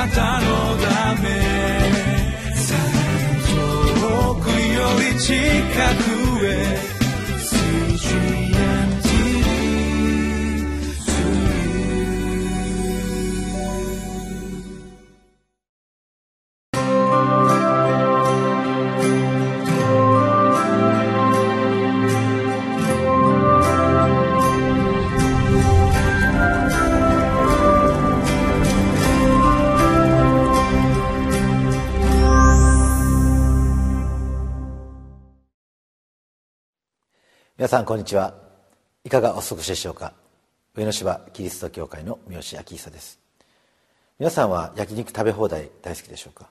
なたのため。遠くより近く。皆さんこんにちは。いかがお過ごしでしょうか？上野芝キリスト教会の三好明久です。皆さんは焼肉食べ放題大好きでしょうか？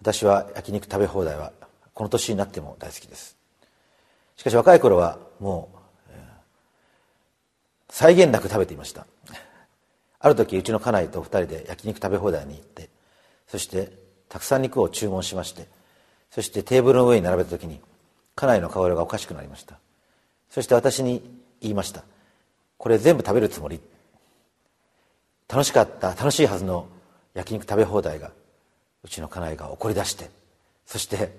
私は焼肉食べ放題はこの年になっても大好きです。しかし若い頃はもう、えー、際限なく食べていました。ある時うちの家内と二人で焼肉食べ放題に行ってそしてたくさん肉を注文しましてそしてテーブルの上に並べた時に家内の顔色がおかしくなりました。そして私に言いました。これ全部食べるつもり？楽しかった楽しいはずの焼肉食べ放題がうちの家内が怒り出してそして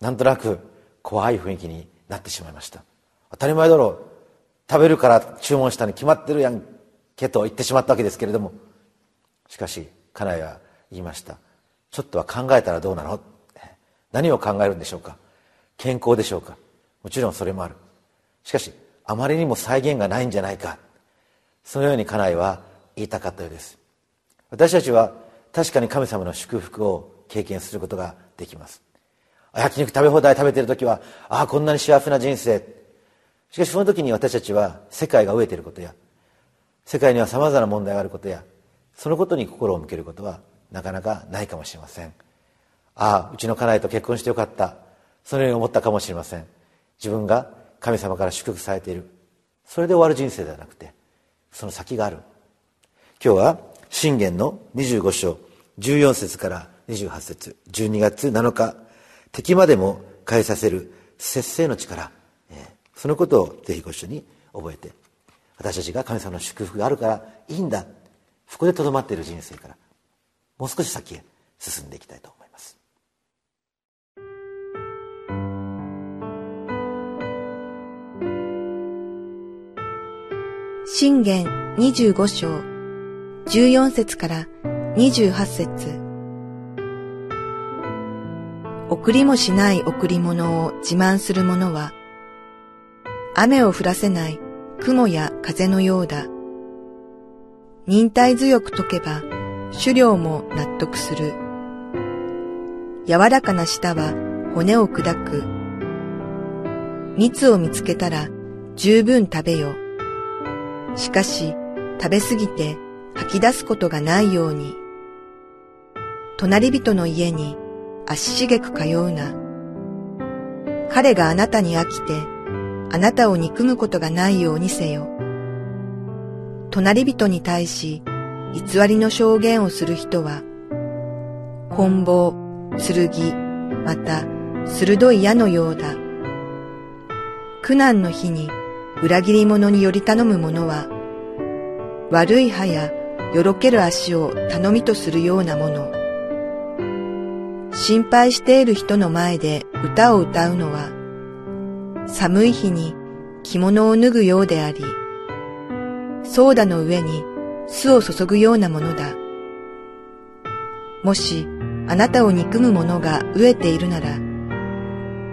なんとなく怖い雰囲気になってしまいました。当たり前だろ。う食べるから注文したに決まってるやんけと言ってしまったわけですけれども。しかし家内は言いました。ちょっとは考えたらどうなの？何を考えるんでしょうか？健康でしょうか？もちろんそれもある。しかしあまりにも再現がないんじゃないか。そのように家内は言いたかったようです。私たちは確かに神様の祝福を経験することができます。焼肉食べ放題食べてる時はああこんなに幸せな人生。しかしその時に私たちは世界が飢えていることや世界にはさまざまな問題があることやそのことに心を向けることはなかなかないかもしれません。ああうちの家内と結婚してよかった。そのように思ったかもしれません。自分が神様から祝福されている。それで終わる人生ではなくてその先がある。今日は信玄の25章14節から28節12月7日敵までも変えさせる節制の力、そのことをぜひご一緒に覚えて私たちが神様の祝福があるからいいんだ。そこでとどまっている人生からもう少し先へ進んでいきたいと思います。信玄25章14節から28節送りもしない贈り物を自慢する者は、雨を降らせない雲や風のようだ。忍耐強く解けば、狩猟も納得する。柔らかな舌は骨を砕く。蜜を見つけたら十分食べよ。しかし、食べすぎて吐き出すことがないように。隣人の家に足しげく通うな。彼があなたに飽きて、あなたを憎むことがないようにせよ。隣人に対し、偽りの証言をする人は、棍棒、剣、また、鋭い矢のようだ。苦難の日に裏切り者により頼む者は、悪い歯やよろける足を頼みとするようなもの。心配している人の前で歌を歌うのは、寒い日に着物を脱ぐようであり、ソーダの上に酢を注ぐようなものだ。もしあなたを憎む者が飢えているなら、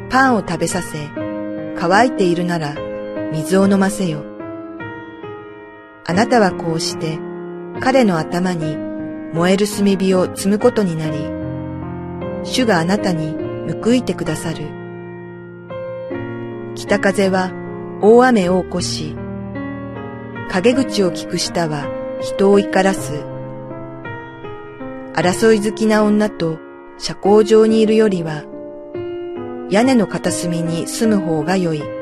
パンを食べさせ、乾いているなら、水を飲ませよ。あなたはこうして彼の頭に燃える炭火を積むことになり、主があなたに報いてくださる。北風は大雨を起こし、陰口を聞く舌は人を怒らす。争い好きな女と社交場にいるよりは、屋根の片隅に住む方が良い。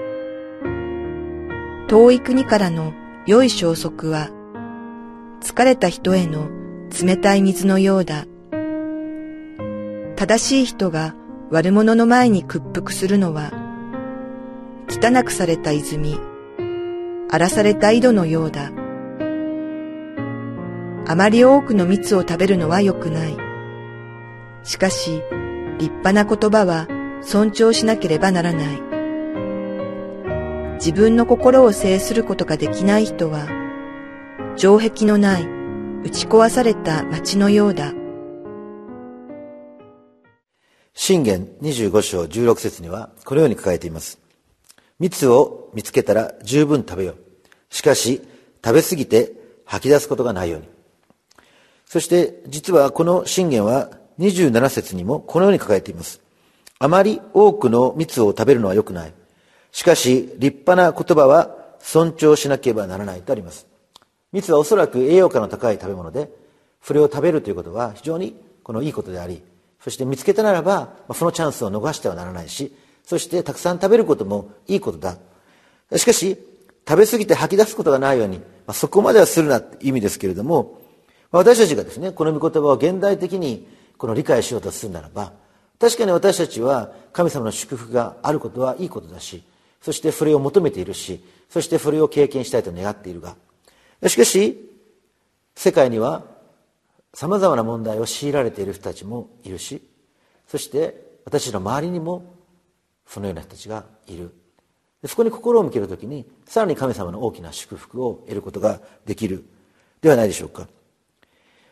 遠い国からの良い消息は、疲れた人への冷たい水のようだ。正しい人が悪者の前に屈服するのは、汚くされた泉、荒らされた井戸のようだ。あまり多くの蜜を食べるのは良くない。しかし、立派な言葉は尊重しなければならない。自分の心を制することができない人は、城壁のない打ち壊された町のようだ。信玄25章16節にはこのように書かれています。蜜を見つけたら十分食べよう。しかし食べ過ぎて吐き出すことがないように。そして実はこの信玄は27節にもこのように書かれています。あまり多くの蜜を食べるのは良くない。しかし立派な言葉は尊重しなければならないとあります。蜜はおそらく栄養価の高い食べ物で、それを食べるということは非常にこのいいことであり、そして見つけたならば、そのチャンスを逃してはならないし、そしてたくさん食べることもいいことだ。しかし、食べ過ぎて吐き出すことがないように、まあ、そこまではするなって意味ですけれども、まあ私たちがですね、この御言葉を現代的にこの理解しようとするならば、確かに私たちは神様の祝福があることはいいことだし、そしてそれを求めているし、そしてそれを経験したいと願っているが、しかし、世界には様々な問題を強いられている人たちもいるし、そして私の周りにもそのような人たちがいる。そこに心を向けるときに、さらに神様の大きな祝福を得ることができるではないでしょうか。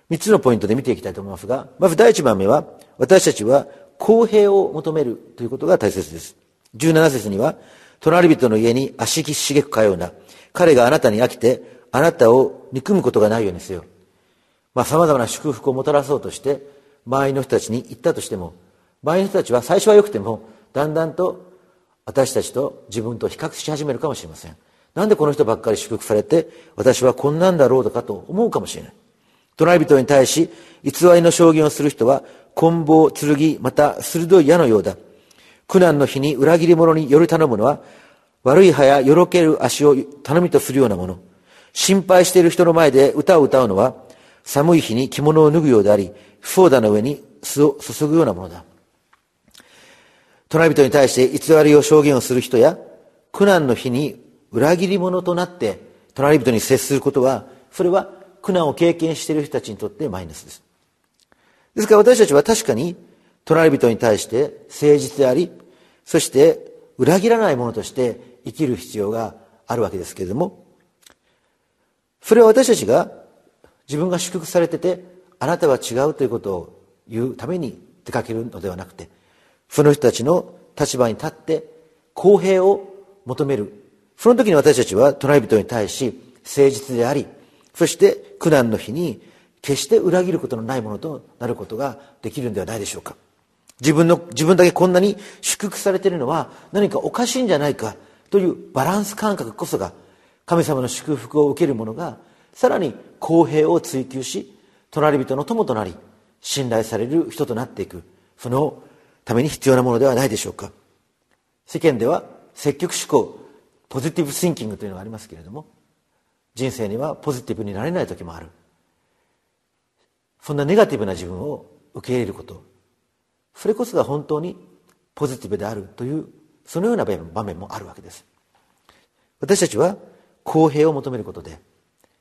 三つのポイントで見ていきたいと思いますが、まず第一番目は、私たちは公平を求めるということが大切です。17節には、隣人の家に足しげく通うな。彼があなたに飽きて、あなたを憎むことがないようにせよ。まあ、様々な祝福をもたらそうとして、周りの人たちに言ったとしても、周りの人たちは最初は良くても、だんだんと私たちと自分と比較し始めるかもしれません。なんでこの人ばっかり祝福されて、私はこんなんだろうとかと思うかもしれない。隣人に対し、偽りの証言をする人は、棍棒、剣、また鋭い矢のようだ。苦難の日に裏切り者により頼むのは、悪い歯やよろける足を頼みとするようなもの。心配している人の前で歌を歌うのは、寒い日に着物を脱ぐようであり、フォーダの上に酢を注ぐようなものだ。隣人に対して偽りを証言をする人や、苦難の日に裏切り者となって隣人に接することは、それは苦難を経験している人たちにとってマイナスです。ですから私たちは確かに隣人に対して誠実であり、そして裏切らない者として生きる必要があるわけですけれども、それは私たちが自分が祝福されてて、あなたは違うということを言うために出かけるのではなくて、その人たちの立場に立って公平を求める。その時に私たちは隣人に対し誠実であり、そして苦難の日に決して裏切ることのないものとなることができるんではないでしょうか。自分の、自分だけこんなに祝福されているのは何かおかしいんじゃないかというバランス感覚こそが神様の祝福を受ける者がさらに公平を追求し隣人の友となり信頼される人となっていく。そのために必要なものではないでしょうか。世間では積極思考ポジティブシンキングというのがありますけれども人生にはポジティブになれない時もある。そんなネガティブな自分を受け入れること。それこそが本当にポジティブであるというそのような場面もあるわけです。私たちは公平を求めることで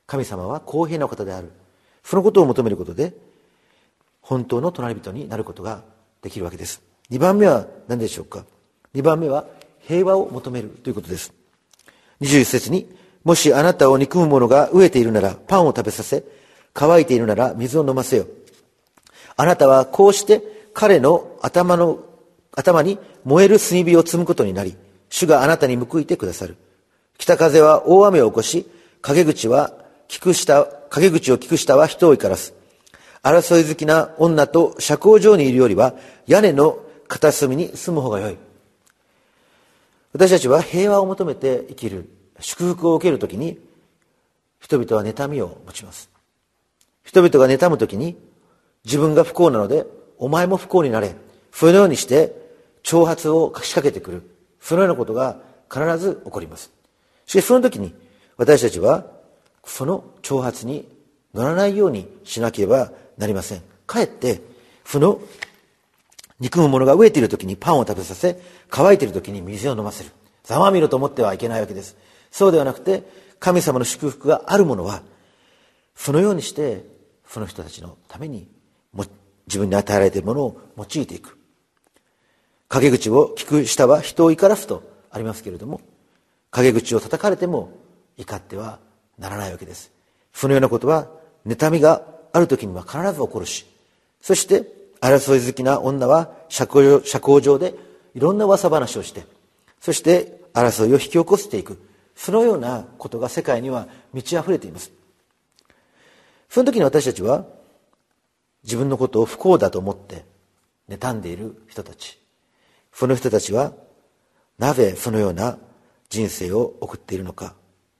神様は公平な方である。そのことを求めることで本当の隣人になることができるわけです。2番目は何でしょうか？2番目は平和を求めるということです。21節にもしあなたを憎む者が飢えているならパンを食べさせ乾いているなら水を飲ませよ。あなたはこうして彼の頭の頭に燃える炭火を積むことになり主があなたに報いてくださる北風は大雨を起こし、陰口は聞く下、陰口を聞く下は人を怒らす。争い好きな女と社交場にいるよりは、屋根の片隅に住む方が良い。私たちは平和を求めて生きる、祝福を受けるときに、人々は妬みを持ちます。人々が妬むときに、自分が不幸なので、お前も不幸になれ。そのようにして、挑発を仕掛けてくる。そのようなことが必ず起こります。しかしその時に私たちはその挑発に乗らないようにしなければなりません。かえって、その憎む者が飢えている時にパンを食べさせ、乾いている時に水を飲ませる。ざまみろと思ってはいけないわけです。そうではなくて、神様の祝福がある者は、そのようにしてその人たちのために自分に与えられているものを用いていく。陰口を聞く下は人を怒らすとありますけれども陰口を叩かれても怒ってはならないわけです。そのようなことは妬みがある時には必ず起こるしそして争い好きな女は社交上でいろんな噂話をしてそして争いを引き起こしていく。そのようなことが世界には満ち溢れています。その時に私たちは自分のことを不幸だと思って妬んでいる人たち。その人たちはなぜそのような人生を送っているのか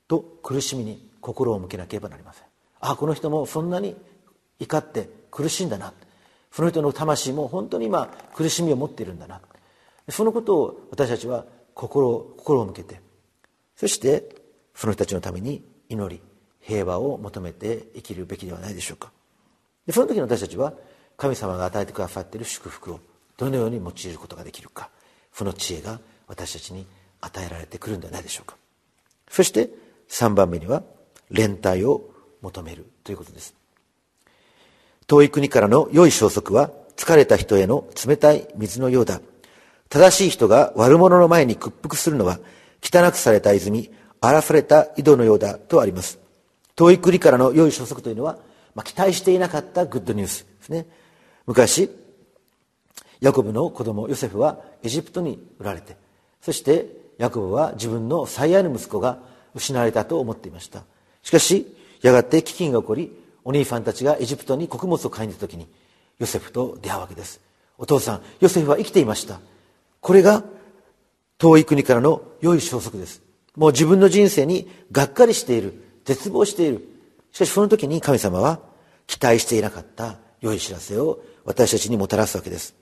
と苦しみに心を向けなければなりません。ああこの人もそんなに怒って苦しいんだな。その人の魂も本当に今苦しみを持っているんだな。そのことを私たちは心心を向けてそしてその人たちのために祈り平和を求めて生きるべきではないでしょうか。でその時に私たちは神様が与えてくださっている祝福をどのように用いることができるかその知恵が私たちに与えられてくるんではないでしょうか。そして3番目には連帯を求めるということです。遠い国からの良い消息は疲れた人への冷たい水のようだ。正しい人が悪者の前に屈服するのは汚くされた泉荒らされた井戸のようだとあります。遠い国からの良い消息というのは、まあ、期待していなかったグッドニュースですね。昔ヤコブの子供ヨセフはエジプトに売られてそしてヤコブは自分の最愛の息子が失われたと思っていました。しかしやがて飢饉が起こりお兄さんたちがエジプトに穀物を買いに行った時にヨセフと出会うわけです。お父さんヨセフは生きていました。これが遠い国からの良い消息です。もう自分の人生にがっかりしている絶望しているしかしその時に神様は期待していなかった良い知らせを私たちにもたらすわけです。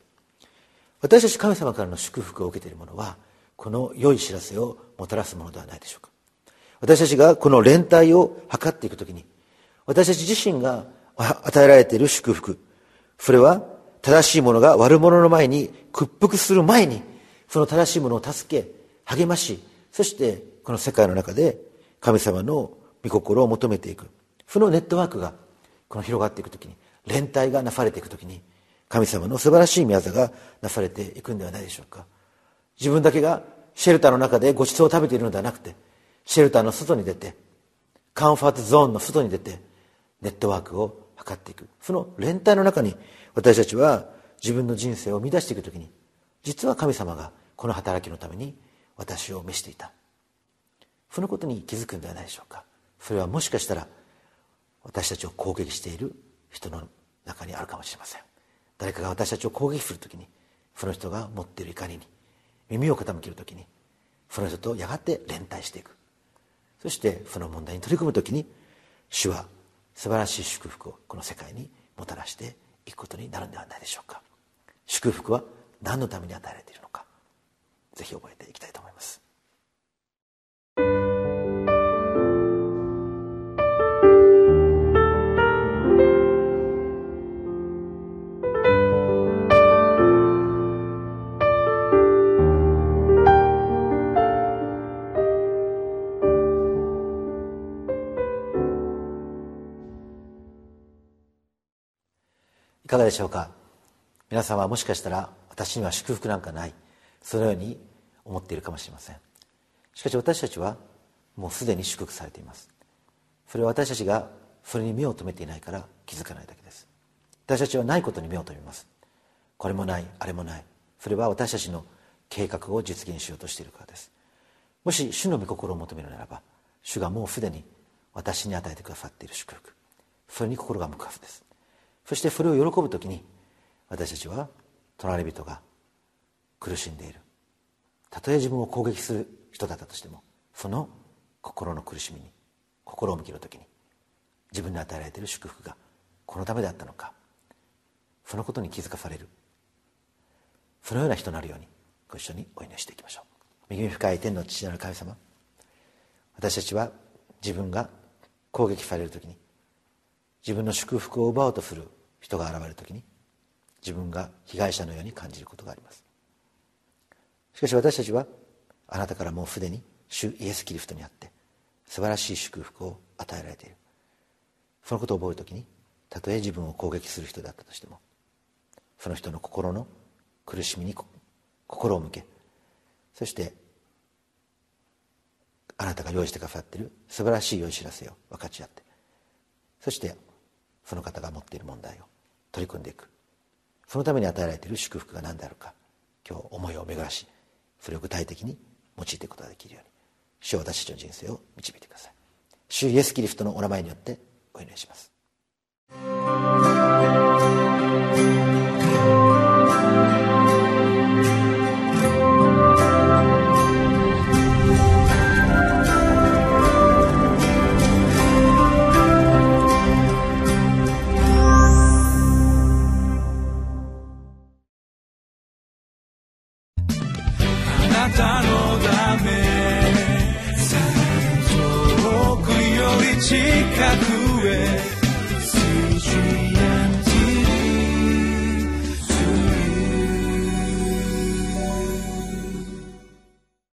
私たち神様からの祝福を受けている者はこの良い知らせをもたらすものではないでしょうか。私たちがこの連帯を図っていくときに私たち自身が与えられている祝福それは正しい者が悪者の前に屈服する前にその正しいものを助け励ましそしてこの世界の中で神様の御心を求めていく。そのネットワークがこの広がっていくときに連帯がなされていくときに神様の素晴らしい宮業がなされていくんではないでしょうか。自分だけがシェルターの中でごちそうを食べているのではなくてシェルターの外に出てカンファートゾーンの外に出てネットワークを図っていく。その連帯の中に私たちは自分の人生を乱していく時に実は神様がこの働きのために私を召していた。そのことに気づくんではないでしょうか。それはもしかしたら私たちを攻撃している人の中にあるかもしれません。誰かが私たちを攻撃するときにその人が持っている怒りに耳を傾けるときにその人とやがて連帯していく。そしてその問題に取り組むときに主は素晴らしい祝福をこの世界にもたらしていくことになるんではないでしょうか。祝福は何のために与えられているのかぜひ覚えていきたいと思います。かがでしょうか？皆さんはもしかしたら私には祝福なんかない？そのように思っているかもしれません。しかし私たちはもうすでに祝福されています。それは私たちがそれに目を留めていないから気づかないだけです。私たちはないことに目を留めます。これもないあれもない。それは私たちの計画を実現しようとしているからです。もし主の御心を求めるならば主がもうすでに私に与えてくださっている祝福。それに心が向くはずです。そしてそれを喜ぶ時に私たちは隣人が苦しんでいる。たとえ自分を攻撃する人だったとしてもその心の苦しみに心を向ける時に自分に与えられている祝福がこのためであったのかそのことに気づかされる。そのような人になるようにご一緒にお祈りしていきましょう。恵み深い天の父なる神様私たちは自分が攻撃される時に自分の祝福を奪おうとする人が現れる時に自分が被害者のように感じることがあります。しかし私たちはあなたからもうすでに主イエス・キリストにあって素晴らしい祝福を与えられている。そのことを覚える時にたとえ自分を攻撃する人だったとしてもその人の心の苦しみに心を向けそしてあなたが用意してくださっている素晴らしい良い知らせを分かち合ってそしてその方が持っている問題を取り組んでいく。そのために与えられている祝福が何であるか今日思いを巡らしそれを具体的に用いていくことができるように主は私たちの人生を導いてください。主イエス・キリストのお名前によってお祈りします。